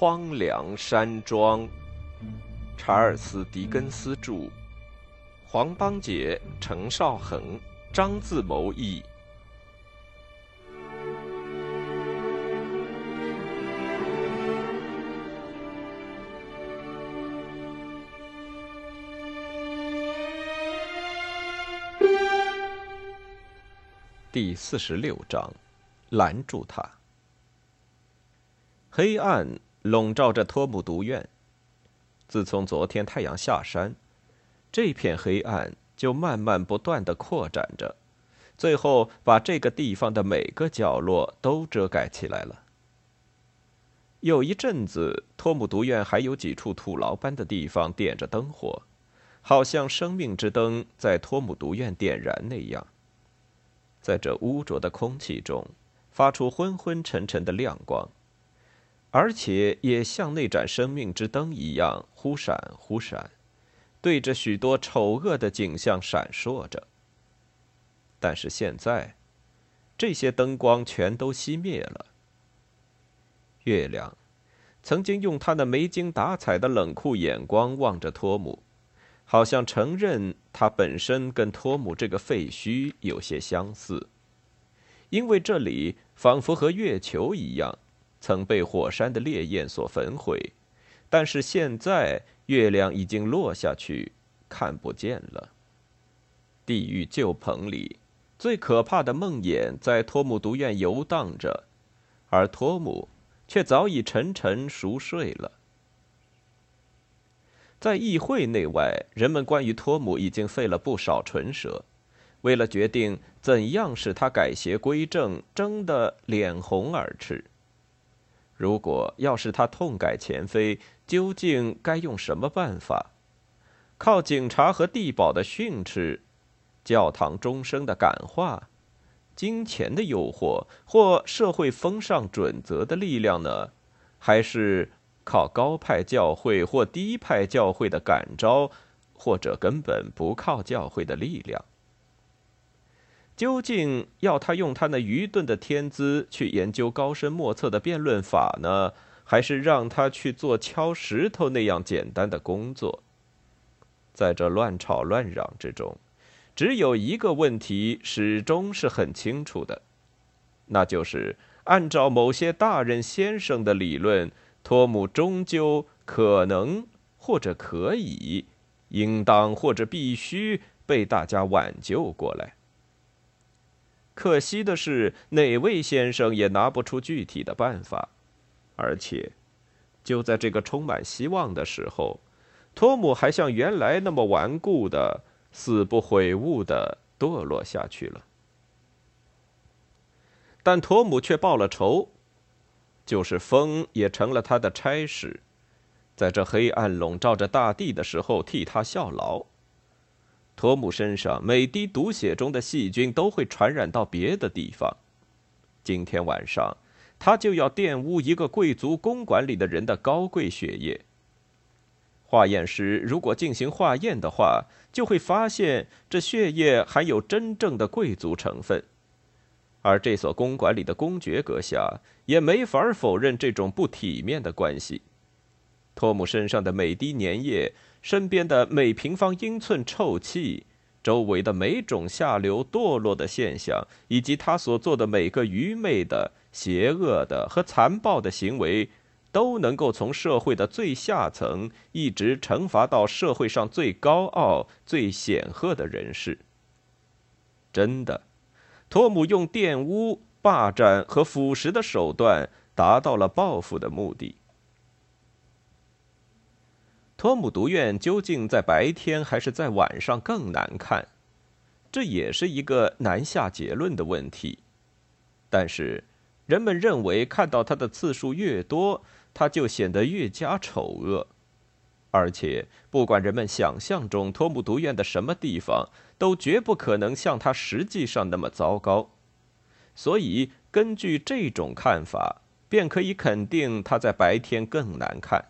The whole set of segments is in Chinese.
荒凉山庄，查尔斯·狄更斯著，黄邦杰、程少恒、张自谋译。第四十六章，拦住他。黑暗笼罩着托姆独院。自从昨天太阳下山，这片黑暗就慢慢不断的扩展着，最后把这个地方的每个角落都遮盖起来了。有一阵子，托姆独院还有几处土牢般的地方点着灯火，好像生命之灯在托姆独院点燃那样，在这污浊的空气中发出昏昏沉沉的亮光。而且也像那盏生命之灯一样忽闪忽闪，对着许多丑恶的景象闪烁着。但是现在，这些灯光全都熄灭了。月亮曾经用他那没精打采的冷酷眼光望着托姆，好像承认他本身跟托姆这个废墟有些相似，因为这里仿佛和月球一样。曾被火山的烈焰所焚毁，但是现在月亮已经落下去，看不见了。地狱旧棚里，最可怕的梦魇在托姆独院游荡着，而托姆却早已沉沉熟睡了。在议会内外，人们关于托姆已经费了不少唇舌，为了决定怎样使他改邪归正，争得脸红耳赤。如果要是他痛改前非，究竟该用什么办法？靠警察和地保的训斥，教堂钟声的感化，金钱的诱惑，或社会风尚准则的力量呢？还是靠高派教会或低派教会的感召，或者根本不靠教会的力量？究竟要他用他那愚钝的天资去研究高深莫测的辩论法呢，还是让他去做敲石头那样简单的工作？在这乱吵乱嚷之中，只有一个问题始终是很清楚的，那就是按照某些大人先生的理论，托姆终究可能或者可以，应当或者必须被大家挽救过来。可惜的是，哪位先生也拿不出具体的办法，而且，就在这个充满希望的时候，托姆还像原来那么顽固的、死不悔悟的堕落下去了。但托姆却报了仇，就是风也成了他的差使，在这黑暗笼罩着大地的时候替他效劳。托姆身上每滴毒血中的细菌都会传染到别的地方。今天晚上，他就要玷污一个贵族公馆里的人的高贵血液。化验师如果进行化验的话，就会发现这血液含有真正的贵族成分，而这所公馆里的公爵阁下也没法否认这种不体面的关系。托姆身上的每滴粘液。身边的每平方英寸臭气，周围的每种下流堕落的现象，以及他所做的每个愚昧的、邪恶的和残暴的行为，都能够从社会的最下层一直惩罚到社会上最高傲、最显赫的人士。真的，托姆用玷污、霸占和腐蚀的手段，达到了报复的目的。托姆独院究竟在白天还是在晚上更难看，这也是一个难下结论的问题。但是，人们认为看到它的次数越多，它就显得越加丑恶。而且，不管人们想象中托姆独院的什么地方，都绝不可能像它实际上那么糟糕。所以，根据这种看法，便可以肯定它在白天更难看。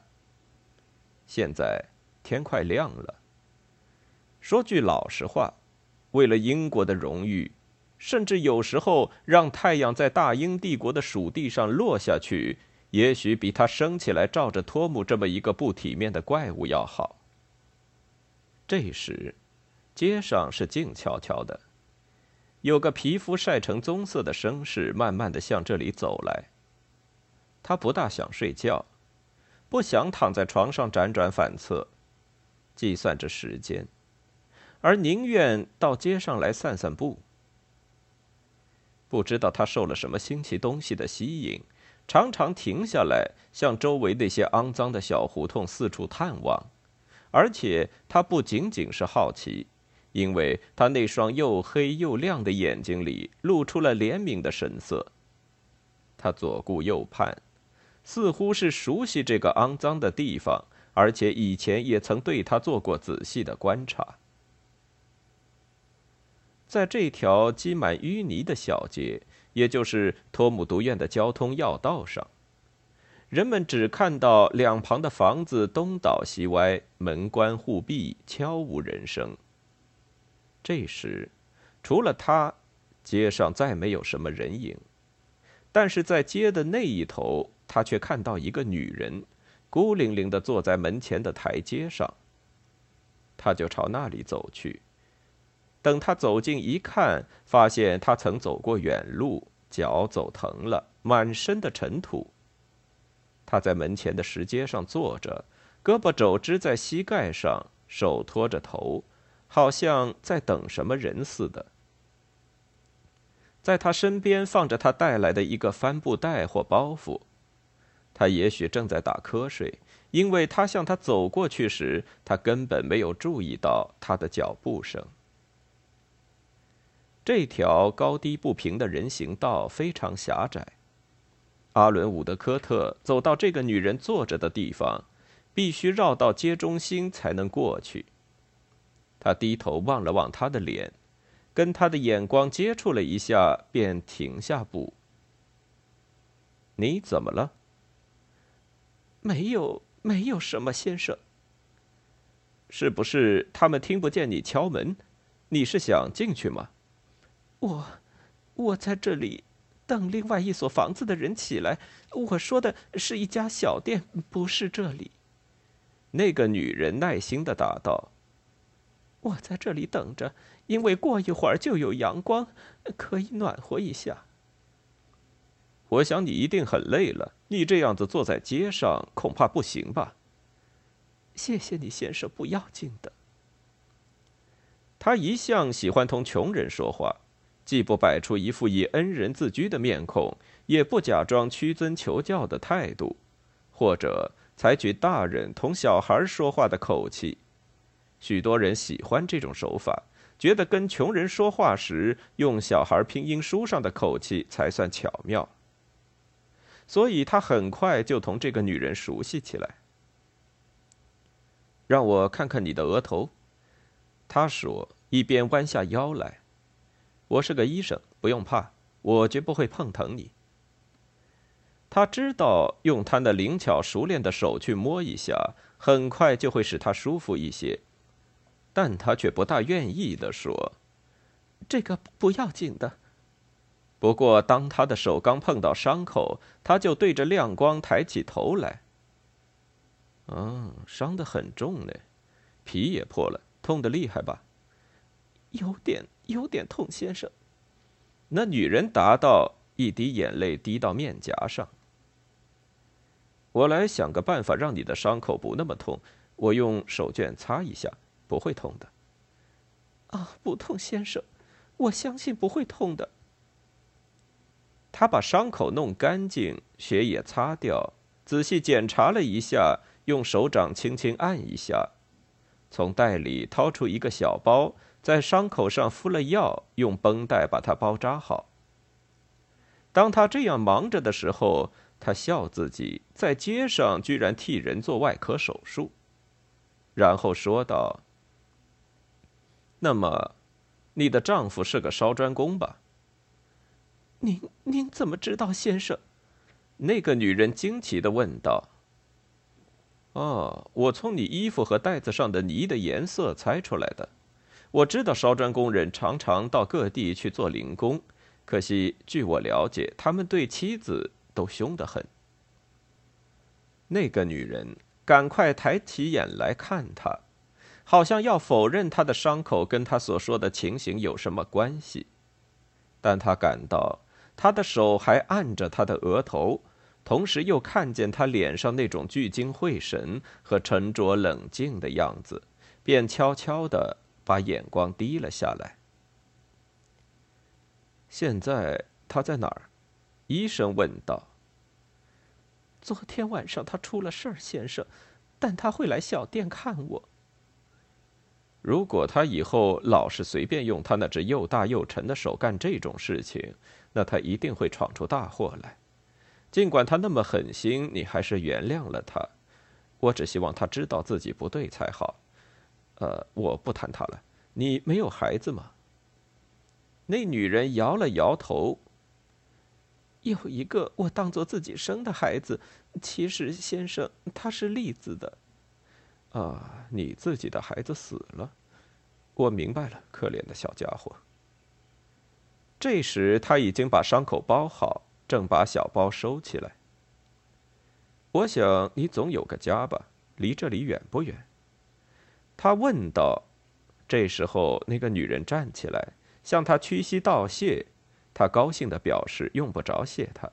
现在天快亮了。说句老实话，为了英国的荣誉，甚至有时候让太阳在大英帝国的属地上落下去，也许比他升起来照着托姆这么一个不体面的怪物要好。这时，街上是静悄悄的，有个皮肤晒成棕色的绅士慢慢的向这里走来。他不大想睡觉，不想躺在床上辗转反侧，计算着时间，而宁愿到街上来散散步。不知道他受了什么新奇东西的吸引，常常停下来，向周围那些肮脏的小胡同四处探望。而且他不仅仅是好奇，因为他那双又黑又亮的眼睛里露出了怜悯的神色。他左顾右盼。似乎是熟悉这个肮脏的地方，而且以前也曾对他做过仔细的观察。在这条积满淤泥的小街，也就是托姆独院的交通要道上，人们只看到两旁的房子东倒西歪，门关户闭，悄无人声。这时，除了他，街上再没有什么人影。但是在街的那一头。他却看到一个女人，孤零零的坐在门前的台阶上。他就朝那里走去。等他走近一看，发现他曾走过远路，脚走疼了，满身的尘土。他在门前的石阶上坐着，胳膊肘支在膝盖上，手托着头，好像在等什么人似的。在他身边放着他带来的一个帆布袋或包袱。他也许正在打瞌睡，因为他向他走过去时，他根本没有注意到他的脚步声。这条高低不平的人行道非常狭窄。阿伦·伍德科特走到这个女人坐着的地方，必须绕到街中心才能过去。他低头望了望她的脸，跟她的眼光接触了一下，便停下步。你怎么了？没有，没有什么，先生。是不是他们听不见你敲门？你是想进去吗？我，我在这里等另外一所房子的人起来。我说的是一家小店，不是这里。那个女人耐心的答道：“我在这里等着，因为过一会儿就有阳光，可以暖和一下。”我想你一定很累了。你这样子坐在街上，恐怕不行吧？谢谢你，先生，不要紧的。他一向喜欢同穷人说话，既不摆出一副以恩人自居的面孔，也不假装屈尊求教的态度，或者采取大人同小孩说话的口气。许多人喜欢这种手法，觉得跟穷人说话时用小孩拼音书上的口气才算巧妙。所以他很快就同这个女人熟悉起来。让我看看你的额头，他说，一边弯下腰来。我是个医生，不用怕，我绝不会碰疼你。他知道用他那灵巧熟练的手去摸一下，很快就会使他舒服一些，但他却不大愿意的说：“这个不要紧的。”不过，当他的手刚碰到伤口，他就对着亮光抬起头来。嗯，伤得很重呢，皮也破了，痛得厉害吧？有点，有点痛，先生。那女人答道，一滴眼泪滴到面颊上。我来想个办法，让你的伤口不那么痛。我用手绢擦一下，不会痛的。啊，不痛，先生，我相信不会痛的。他把伤口弄干净，血也擦掉，仔细检查了一下，用手掌轻轻按一下，从袋里掏出一个小包，在伤口上敷了药，用绷带把它包扎好。当他这样忙着的时候，他笑自己在街上居然替人做外科手术，然后说道：“那么，你的丈夫是个烧砖工吧？”您您怎么知道，先生？那个女人惊奇的问道。哦，我从你衣服和袋子上的泥的颜色猜出来的。我知道烧砖工人常常到各地去做零工，可惜据我了解，他们对妻子都凶得很。那个女人赶快抬起眼来看他，好像要否认他的伤口跟他所说的情形有什么关系。但他感到他的手还按着他的额头，同时又看见他脸上那种聚精会神和沉着冷静的样子，便悄悄地把眼光低了下来。现在他在哪儿？医生问道。昨天晚上他出了事儿，先生，但他会来小店看我。如果他以后老是随便用他那只又大又沉的手干这种事情，那他一定会闯出大祸来。尽管他那么狠心，你还是原谅了他。我只希望他知道自己不对才好。呃，我不谈他了。你没有孩子吗？那女人摇了摇头。有一个我当做自己生的孩子，其实先生他是栗子的。啊，你自己的孩子死了，我明白了，可怜的小家伙。这时他已经把伤口包好，正把小包收起来。我想你总有个家吧？离这里远不远？他问道。这时候，那个女人站起来，向他屈膝道谢。他高兴的表示用不着谢他。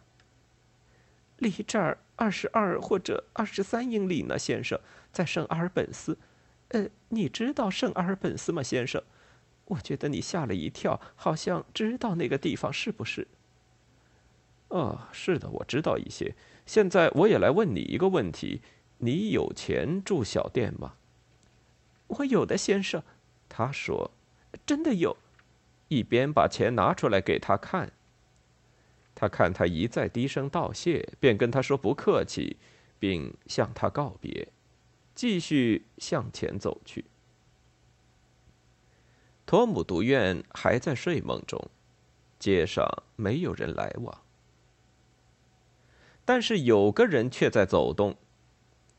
离这儿二十二或者二十三英里呢，先生，在圣阿尔本斯。呃，你知道圣阿尔本斯吗，先生？我觉得你吓了一跳，好像知道那个地方，是不是？哦，是的，我知道一些。现在我也来问你一个问题：你有钱住小店吗？我有的，先生。他说：“真的有。”一边把钱拿出来给他看。他看他一再低声道谢，便跟他说不客气，并向他告别，继续向前走去。托姆独院还在睡梦中，街上没有人来往，但是有个人却在走动。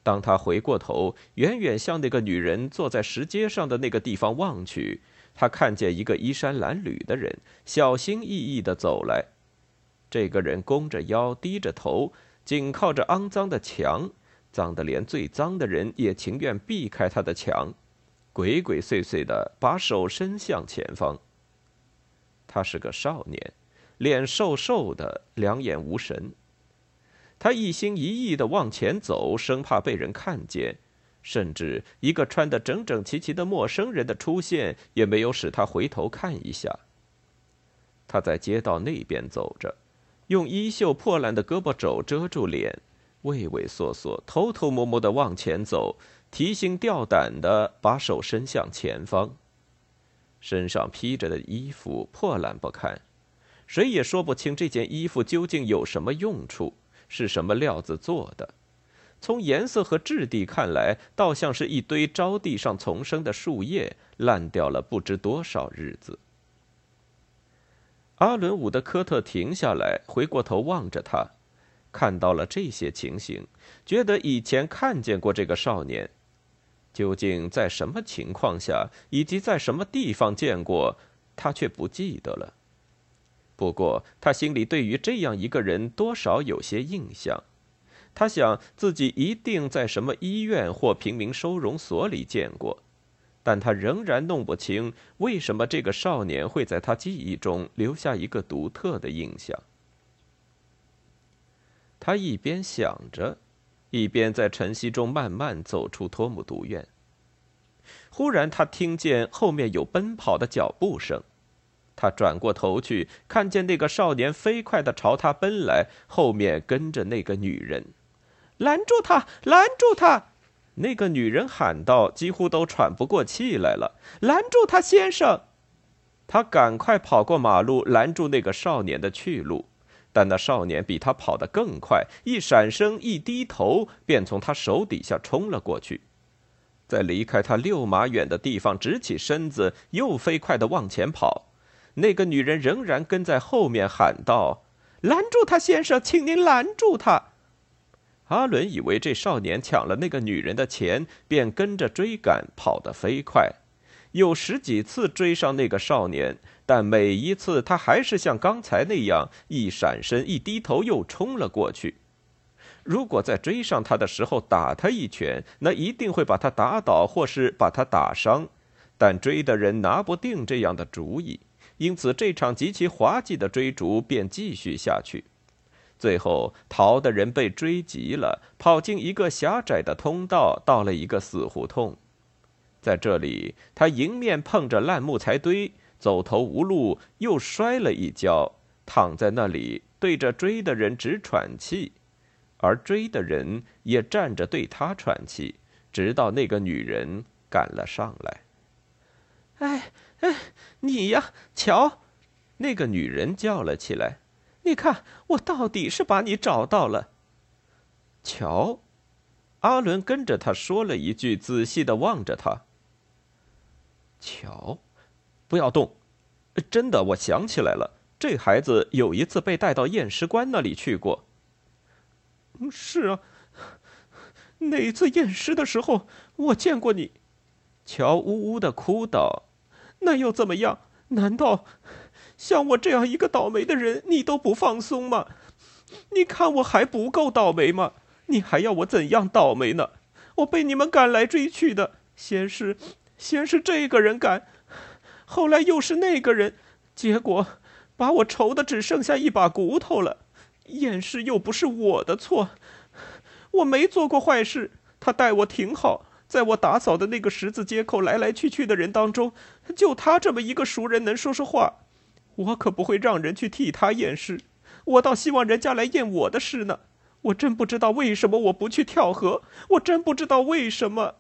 当他回过头，远远向那个女人坐在石阶上的那个地方望去。他看见一个衣衫褴褛的人，小心翼翼的走来。这个人弓着腰，低着头，紧靠着肮脏的墙，脏得连最脏的人也情愿避开他的墙，鬼鬼祟祟的把手伸向前方。他是个少年，脸瘦瘦的，两眼无神。他一心一意的往前走，生怕被人看见。甚至一个穿得整整齐齐的陌生人的出现，也没有使他回头看一下。他在街道那边走着，用衣袖破烂的胳膊肘遮住脸，畏畏缩缩、偷偷摸摸的往前走，提心吊胆的把手伸向前方。身上披着的衣服破烂不堪，谁也说不清这件衣服究竟有什么用处，是什么料子做的。从颜色和质地看来，倒像是一堆招地上丛生的树叶，烂掉了不知多少日子。阿伦伍德科特停下来，回过头望着他，看到了这些情形，觉得以前看见过这个少年，究竟在什么情况下，以及在什么地方见过，他却不记得了。不过他心里对于这样一个人，多少有些印象。他想自己一定在什么医院或平民收容所里见过，但他仍然弄不清为什么这个少年会在他记忆中留下一个独特的印象。他一边想着，一边在晨曦中慢慢走出托姆独院。忽然，他听见后面有奔跑的脚步声，他转过头去，看见那个少年飞快的朝他奔来，后面跟着那个女人。拦住他！拦住他！那个女人喊道，几乎都喘不过气来了。拦住他，先生！他赶快跑过马路，拦住那个少年的去路。但那少年比他跑得更快，一闪身，一低头，便从他手底下冲了过去。在离开他六码远的地方，直起身子，又飞快地往前跑。那个女人仍然跟在后面喊道：“拦住他，先生，请您拦住他！”阿伦以为这少年抢了那个女人的钱，便跟着追赶，跑得飞快，有十几次追上那个少年，但每一次他还是像刚才那样，一闪身，一低头，又冲了过去。如果在追上他的时候打他一拳，那一定会把他打倒，或是把他打伤。但追的人拿不定这样的主意，因此这场极其滑稽的追逐便继续下去。最后，逃的人被追急了，跑进一个狭窄的通道，到了一个死胡同。在这里，他迎面碰着烂木材堆，走投无路，又摔了一跤，躺在那里，对着追的人直喘气，而追的人也站着对他喘气，直到那个女人赶了上来。哎哎，你呀，瞧！那个女人叫了起来：“你看，我到底是把你找到了。”瞧，阿伦跟着他说了一句，仔细的望着他。瞧，不要动！真的，我想起来了，这孩子有一次被带到验尸官那里去过。是啊，那次验尸的时候，我见过你。乔呜呜的哭道：“那又怎么样？难道像我这样一个倒霉的人，你都不放松吗？你看我还不够倒霉吗？你还要我怎样倒霉呢？我被你们赶来追去的，先是……”先是这个人赶，后来又是那个人，结果把我愁的只剩下一把骨头了。验尸又不是我的错，我没做过坏事。他待我挺好，在我打扫的那个十字街口来来去去的人当中，就他这么一个熟人能说说话。我可不会让人去替他验尸，我倒希望人家来验我的尸呢。我真不知道为什么我不去跳河，我真不知道为什么。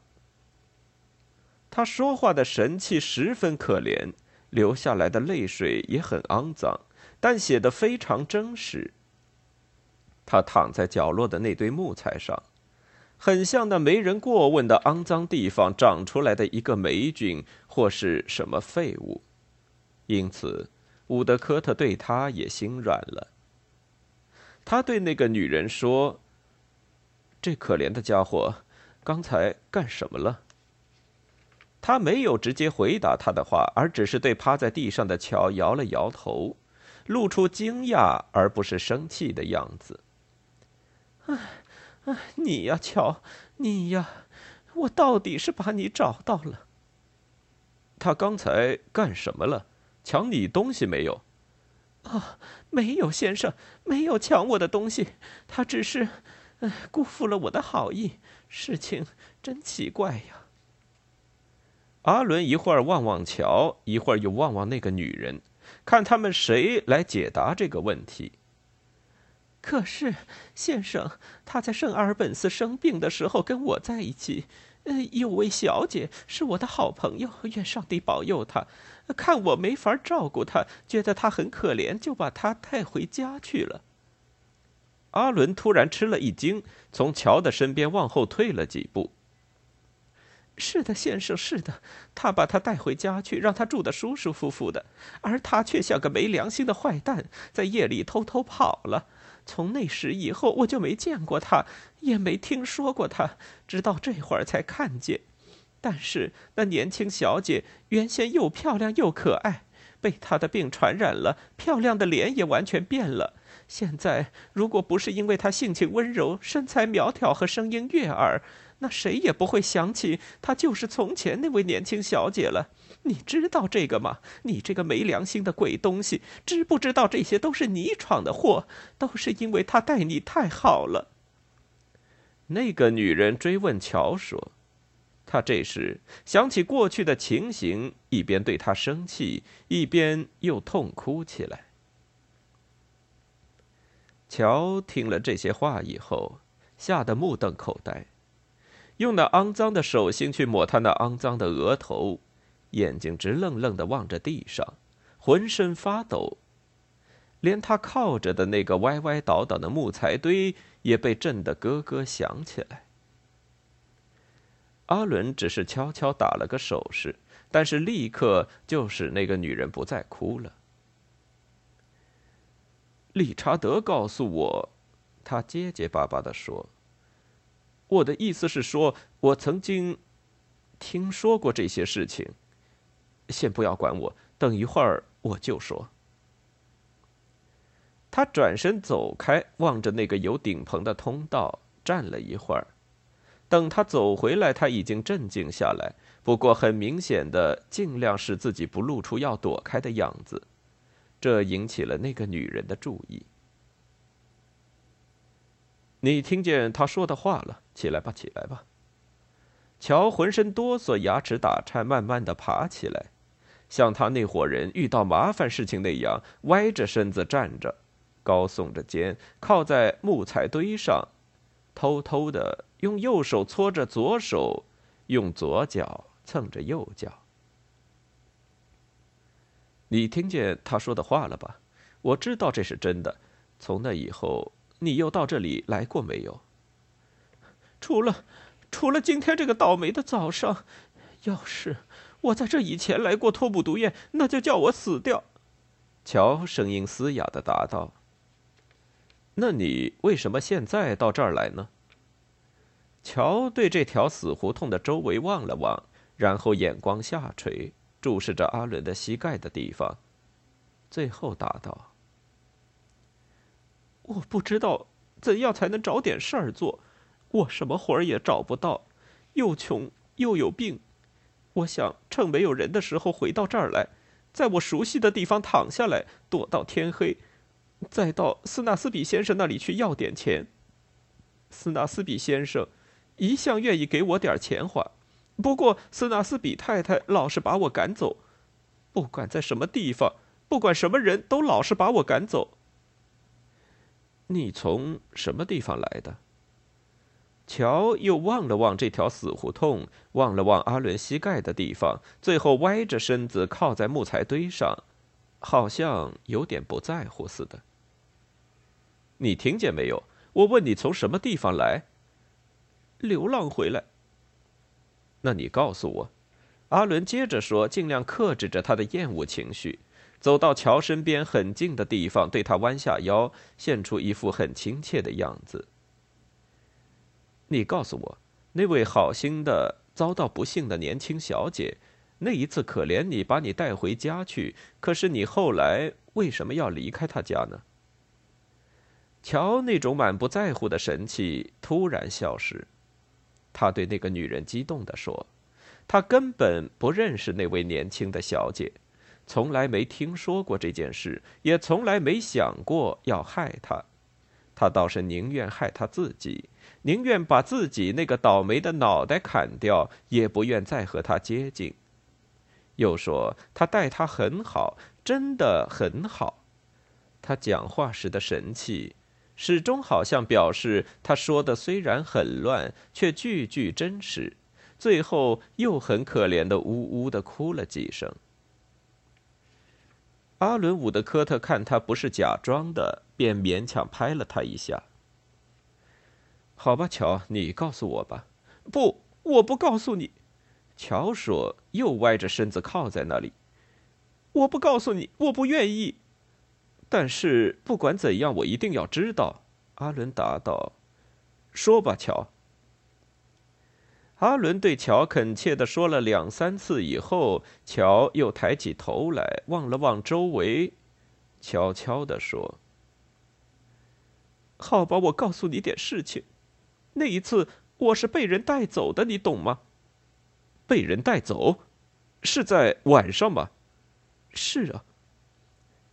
他说话的神气十分可怜，流下来的泪水也很肮脏，但写得非常真实。他躺在角落的那堆木材上，很像那没人过问的肮脏地方长出来的一个霉菌或是什么废物，因此伍德科特对他也心软了。他对那个女人说：“这可怜的家伙，刚才干什么了？”他没有直接回答他的话，而只是对趴在地上的乔摇了摇头，露出惊讶而不是生气的样子。唉，唉，你呀，乔，你呀，我到底是把你找到了。他刚才干什么了？抢你东西没有？啊，没有，先生，没有抢我的东西。他只是，哎，辜负了我的好意。事情真奇怪呀。阿伦一会儿望望乔，一会儿又望望那个女人，看他们谁来解答这个问题。可是，先生，他在圣阿尔本斯生病的时候跟我在一起。呃，有位小姐是我的好朋友，愿上帝保佑她。看我没法照顾她，觉得她很可怜，就把她带回家去了。阿伦突然吃了一惊，从乔的身边往后退了几步。是的，先生，是的，他把他带回家去，让他住得舒舒服服的，而他却像个没良心的坏蛋，在夜里偷偷跑了。从那时以后，我就没见过他，也没听说过他，直到这会儿才看见。但是那年轻小姐原先又漂亮又可爱，被他的病传染了，漂亮的脸也完全变了。现在，如果不是因为她性情温柔、身材苗条和声音悦耳，那谁也不会想起她就是从前那位年轻小姐了。你知道这个吗？你这个没良心的鬼东西，知不知道这些都是你闯的祸？都是因为她待你太好了。那个女人追问乔说：“她这时想起过去的情形，一边对他生气，一边又痛哭起来。”乔听了这些话以后，吓得目瞪口呆。用那肮脏的手心去抹他那肮脏的额头，眼睛直愣愣的望着地上，浑身发抖，连他靠着的那个歪歪倒倒的木材堆也被震得咯咯响起来。阿伦只是悄悄打了个手势，但是立刻就使那个女人不再哭了。理查德告诉我，他结结巴巴的说。我的意思是说，我曾经听说过这些事情。先不要管我，等一会儿我就说。他转身走开，望着那个有顶棚的通道，站了一会儿。等他走回来，他已经镇静下来，不过很明显的尽量使自己不露出要躲开的样子，这引起了那个女人的注意。你听见他说的话了？起来吧，起来吧。乔浑身哆嗦，牙齿打颤，慢慢的爬起来，像他那伙人遇到麻烦事情那样，歪着身子站着，高耸着肩，靠在木材堆上，偷偷的用右手搓着左手，用左脚蹭着右脚。你听见他说的话了吧？我知道这是真的。从那以后。你又到这里来过没有？除了，除了今天这个倒霉的早上，要是我在这以前来过托姆毒液，那就叫我死掉。乔声音嘶哑的答道：“那你为什么现在到这儿来呢？”乔对这条死胡同的周围望了望，然后眼光下垂，注视着阿伦的膝盖的地方，最后答道。我不知道怎样才能找点事儿做，我什么活儿也找不到，又穷又有病。我想趁没有人的时候回到这儿来，在我熟悉的地方躺下来，躲到天黑，再到斯纳斯比先生那里去要点钱。斯纳斯比先生一向愿意给我点钱花，不过斯纳斯比太太老是把我赶走，不管在什么地方，不管什么人都老是把我赶走。你从什么地方来的？乔又望了望这条死胡同，望了望阿伦膝盖的地方，最后歪着身子靠在木材堆上，好像有点不在乎似的。你听见没有？我问你从什么地方来？流浪回来。那你告诉我。阿伦接着说，尽量克制着他的厌恶情绪。走到乔身边很近的地方，对他弯下腰，现出一副很亲切的样子。你告诉我，那位好心的遭到不幸的年轻小姐，那一次可怜你，把你带回家去。可是你后来为什么要离开他家呢？乔那种满不在乎的神气突然消失，他对那个女人激动地说：“他根本不认识那位年轻的小姐。”从来没听说过这件事，也从来没想过要害他。他倒是宁愿害他自己，宁愿把自己那个倒霉的脑袋砍掉，也不愿再和他接近。又说他待他很好，真的很好。他讲话时的神气，始终好像表示他说的虽然很乱，却句句真实。最后又很可怜的呜呜的哭了几声。阿伦·伍德科特看他不是假装的，便勉强拍了他一下。好吧，乔，你告诉我吧。不，我不告诉你。乔说，又歪着身子靠在那里。我不告诉你，我不愿意。但是不管怎样，我一定要知道。阿伦答道：“说吧，乔。”阿伦对乔恳切的说了两三次以后，乔又抬起头来望了望周围，悄悄的说：“好吧，我告诉你点事情。那一次我是被人带走的，你懂吗？被人带走，是在晚上吗？是啊。”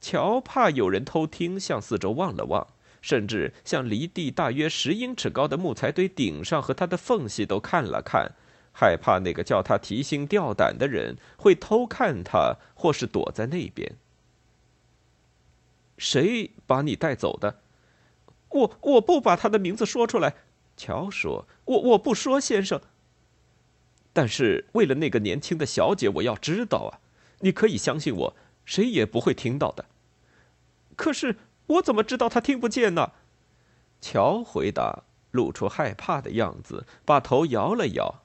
乔怕有人偷听，向四周望了望。甚至向离地大约十英尺高的木材堆顶上和它的缝隙都看了看，害怕那个叫他提心吊胆的人会偷看他，或是躲在那边。谁把你带走的？我我不把他的名字说出来。乔说：“我我不说，先生。但是为了那个年轻的小姐，我要知道啊！你可以相信我，谁也不会听到的。可是。”我怎么知道他听不见呢？乔回答，露出害怕的样子，把头摇了摇。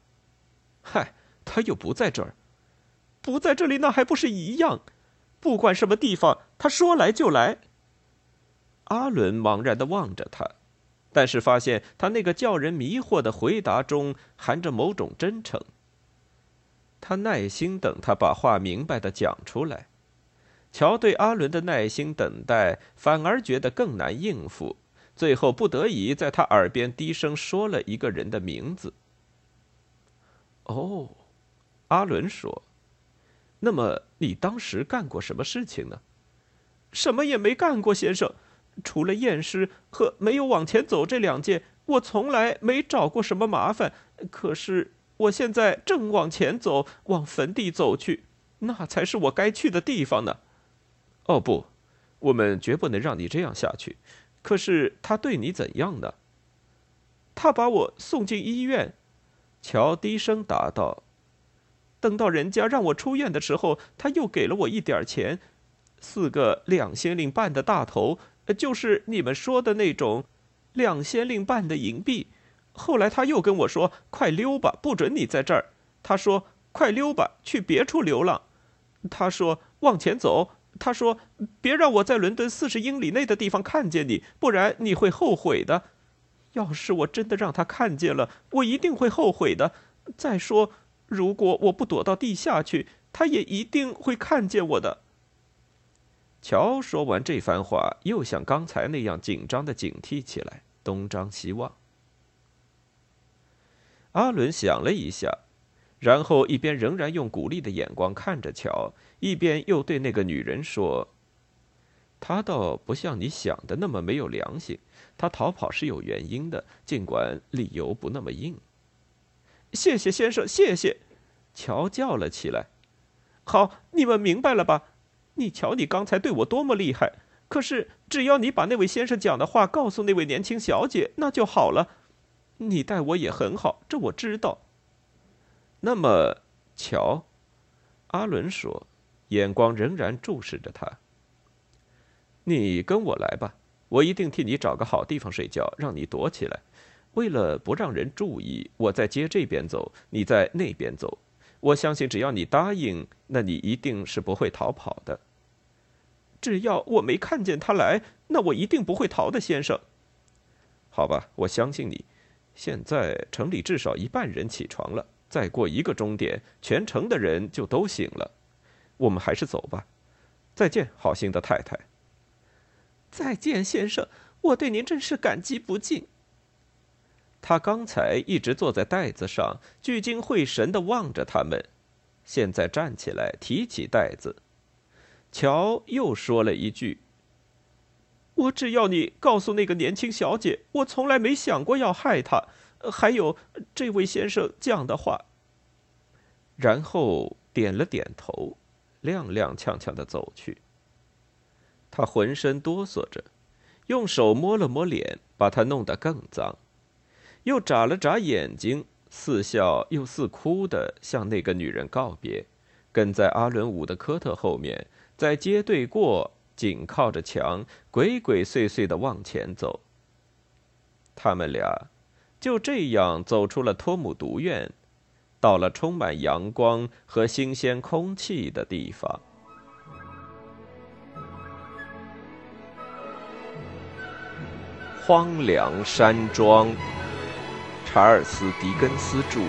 嗨，他又不在这儿，不在这里，那还不是一样？不管什么地方，他说来就来。阿伦茫然的望着他，但是发现他那个叫人迷惑的回答中含着某种真诚。他耐心等他把话明白的讲出来。乔对阿伦的耐心等待反而觉得更难应付，最后不得已在他耳边低声说了一个人的名字。哦，阿伦说：“那么你当时干过什么事情呢？”“什么也没干过，先生，除了验尸和没有往前走这两件，我从来没找过什么麻烦。可是我现在正往前走，往坟地走去，那才是我该去的地方呢。”哦不，我们绝不能让你这样下去。可是他对你怎样呢？他把我送进医院。乔低声答道：“等到人家让我出院的时候，他又给了我一点钱，四个两先令半的大头，就是你们说的那种两先令半的银币。后来他又跟我说：‘快溜吧，不准你在这儿。’他说：‘快溜吧，去别处流浪。’他说：‘往前走。’”他说：“别让我在伦敦四十英里内的地方看见你，不然你会后悔的。要是我真的让他看见了，我一定会后悔的。再说，如果我不躲到地下去，他也一定会看见我的。”乔说完这番话，又像刚才那样紧张的警惕起来，东张西望。阿伦想了一下。然后一边仍然用鼓励的眼光看着乔，一边又对那个女人说：“他倒不像你想的那么没有良心，他逃跑是有原因的，尽管理由不那么硬。”谢谢先生，谢谢！乔叫了起来。“好，你们明白了吧？你瞧，你刚才对我多么厉害！可是只要你把那位先生讲的话告诉那位年轻小姐，那就好了。你待我也很好，这我知道。”那么，乔，阿伦说，眼光仍然注视着他。你跟我来吧，我一定替你找个好地方睡觉，让你躲起来。为了不让人注意，我在街这边走，你在那边走。我相信，只要你答应，那你一定是不会逃跑的。只要我没看见他来，那我一定不会逃的，先生。好吧，我相信你。现在城里至少一半人起床了。再过一个钟点，全城的人就都醒了。我们还是走吧。再见，好心的太太。再见，先生，我对您真是感激不尽。他刚才一直坐在袋子上，聚精会神的望着他们，现在站起来，提起袋子。乔又说了一句：“我只要你告诉那个年轻小姐，我从来没想过要害她。”还有这位先生讲的话，然后点了点头，踉踉跄跄的走去。他浑身哆嗦着，用手摸了摸脸，把它弄得更脏，又眨了眨眼睛，似笑又似哭的向那个女人告别，跟在阿伦伍的科特后面，在街对过，紧靠着墙，鬼鬼祟祟的往前走。他们俩。就这样走出了托姆独院，到了充满阳光和新鲜空气的地方。荒凉山庄，查尔斯·狄更斯著。